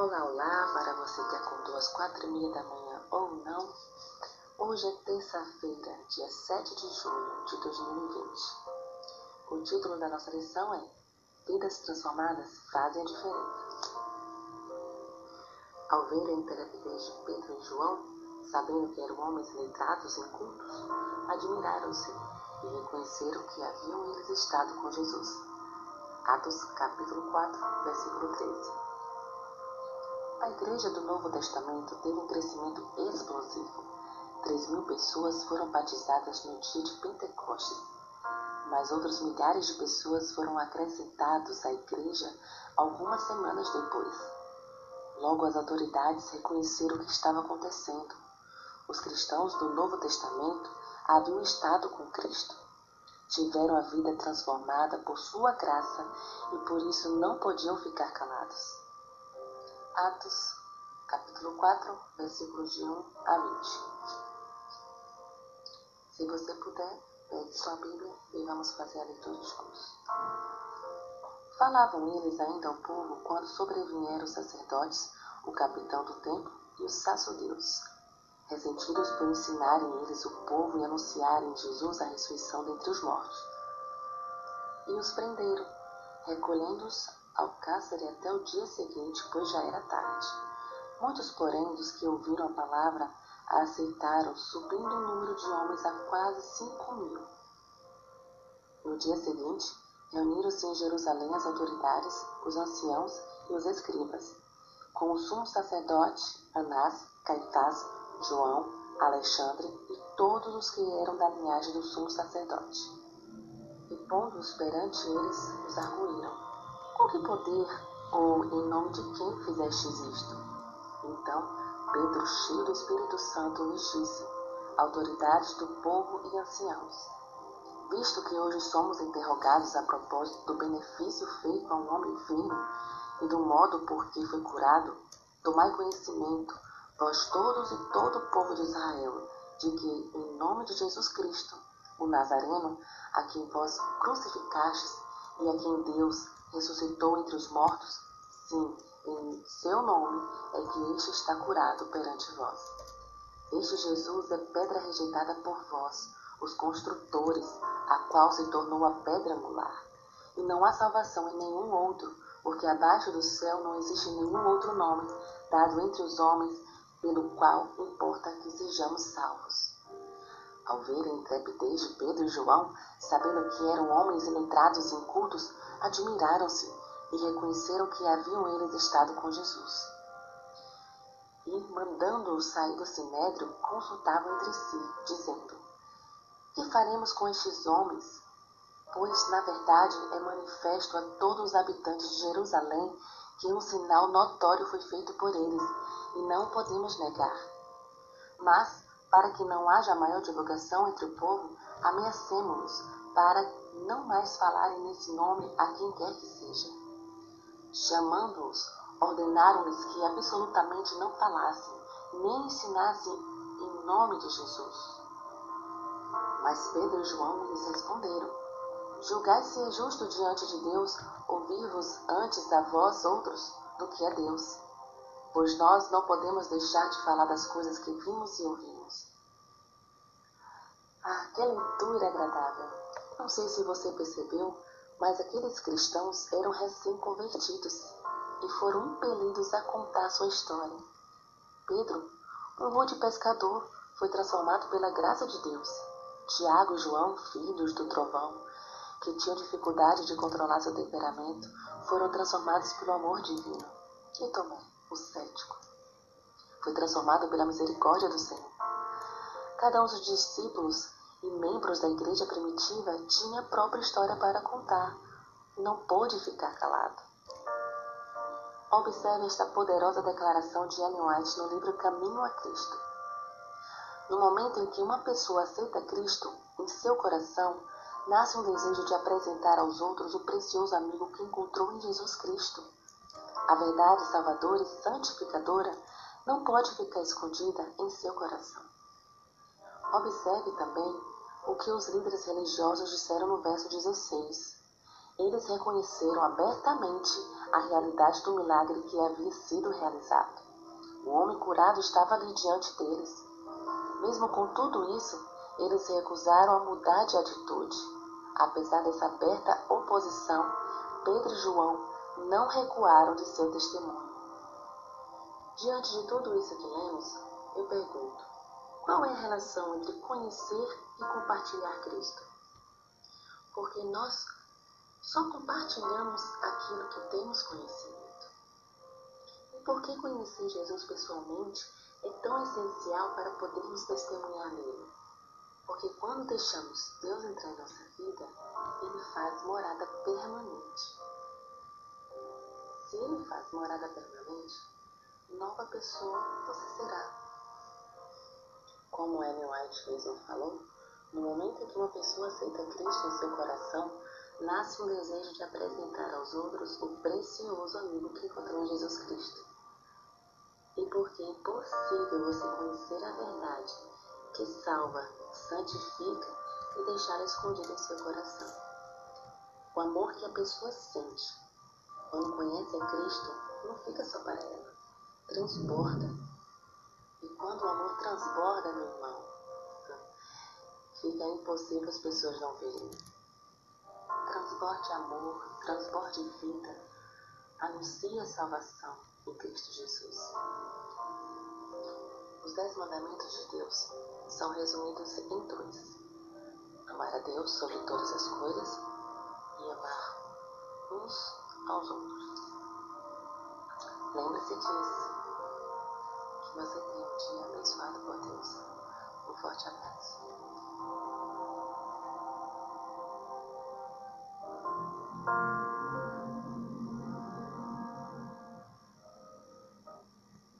Olá, olá, para você que acordou às quatro e meia da manhã ou não. Hoje é terça-feira, dia 7 de julho de 2020. O título da nossa lição é Vidas transformadas fazem a diferença. Ao ver a intrepidez de Pedro e João, sabendo que eram homens letrados e incultos, admiraram-se e reconheceram que haviam eles estado com Jesus. Atos capítulo 4, versículo 13. A igreja do Novo Testamento teve um crescimento explosivo. Três mil pessoas foram batizadas no dia de Pentecostes, mas outros milhares de pessoas foram acrescentados à igreja algumas semanas depois. Logo as autoridades reconheceram o que estava acontecendo. Os cristãos do Novo Testamento haviam estado com Cristo. Tiveram a vida transformada por sua graça e por isso não podiam ficar calados. Atos, capítulo 4, versículos de 1 a 20. Se você puder, pegue sua Bíblia e vamos fazer a leitura dos cursos. Falavam eles ainda ao povo quando sobrevieram os sacerdotes, o capitão do templo e os sacerdotes, ressentidos por ensinarem eles o povo e anunciarem Jesus a ressurreição dentre os mortos. E os prenderam, recolhendo-os ao cárcere até o dia seguinte, pois já era tarde. Muitos, porém, dos que ouviram a palavra a aceitaram, subindo o número de homens a quase cinco mil. No dia seguinte, reuniram-se em Jerusalém as autoridades, os anciãos e os escribas, com o sumo sacerdote Anás, Caifás, João, Alexandre e todos os que eram da linhagem do sumo sacerdote. E pondo-os perante eles, os arguíram com que poder ou em nome de quem fizestes isto? Então Pedro, cheio do Espírito Santo, lhes disse: Autoridades do povo e anciãos, visto que hoje somos interrogados a propósito do benefício feito a um homem vivo e do modo por que foi curado, tomai conhecimento, vós todos e todo o povo de Israel, de que, em nome de Jesus Cristo, o Nazareno, a quem vós crucificastes e a quem Deus ressuscitou entre os mortos, sim, em seu nome é que este está curado perante vós. Este Jesus é pedra rejeitada por vós, os construtores, a qual se tornou a pedra angular. E não há salvação em nenhum outro, porque abaixo do céu não existe nenhum outro nome dado entre os homens pelo qual importa que sejamos salvos. Ao ver a intrepidez de Pedro e João, sabendo que eram homens iletrados e incultos, admiraram-se e reconheceram que haviam eles estado com Jesus. E, mandando-os sair do sinédrio, consultavam entre si, dizendo: Que faremos com estes homens? Pois, na verdade, é manifesto a todos os habitantes de Jerusalém que um sinal notório foi feito por eles, e não podemos negar. Mas, para que não haja maior divulgação entre o povo, ameacemos-los para não mais falarem nesse nome a quem quer que seja. Chamando-os, ordenaram-lhes que absolutamente não falassem, nem ensinassem em nome de Jesus. Mas Pedro e João lhes responderam: Julgai se é justo diante de Deus ouvir-vos antes da vós outros do que a Deus. Pois nós não podemos deixar de falar das coisas que vimos e ouvimos. Ah, que leitura agradável! Não sei se você percebeu, mas aqueles cristãos eram recém-convertidos e foram impelidos a contar sua história. Pedro, um rude pescador, foi transformado pela graça de Deus. Tiago e João, filhos do trovão, que tinham dificuldade de controlar seu temperamento, foram transformados pelo amor divino. E Tomé, o cético, foi transformado pela misericórdia do Senhor. Cada um dos discípulos e membros da igreja primitiva tinha a própria história para contar. Não pôde ficar calado. Observe esta poderosa declaração de Ellen White no livro Caminho a Cristo. No momento em que uma pessoa aceita Cristo em seu coração, nasce um desejo de apresentar aos outros o precioso amigo que encontrou em Jesus Cristo. A verdade salvadora e santificadora não pode ficar escondida em seu coração. Observe também o que os líderes religiosos disseram no verso 16. Eles reconheceram abertamente a realidade do milagre que havia sido realizado. O homem curado estava ali diante deles. Mesmo com tudo isso, eles recusaram a mudar de atitude. Apesar dessa aberta oposição, Pedro e João não recuaram de seu testemunho. Diante de tudo isso que lemos, eu pergunto: qual é a relação entre conhecer e compartilhar Cristo? Porque nós só compartilhamos aquilo que temos conhecimento. E por que conhecer Jesus pessoalmente é tão essencial para podermos testemunhar nele? Porque quando deixamos Deus entrar em nossa vida, Ele faz morada permanente. Se Ele faz morada permanente, nova pessoa você será. Como Ellen White mesmo falou, no momento em que uma pessoa aceita Cristo em seu coração, nasce um desejo de apresentar aos outros o precioso amigo que encontrou em Jesus Cristo. E porque é impossível você conhecer a verdade que salva, santifica e deixar escondido em seu coração. O amor que a pessoa sente quando conhece a Cristo não fica só para ela, transborda. E quando o amor transborda, meu irmão, fica impossível as pessoas não verem. Transborde amor, transborde vida, anuncie a salvação em Cristo Jesus. Os dez mandamentos de Deus são resumidos em dois: amar a Deus sobre todas as coisas e amar uns aos outros. Lembre-se disso. Você tenha um dia abençoado por Deus. Um forte abraço.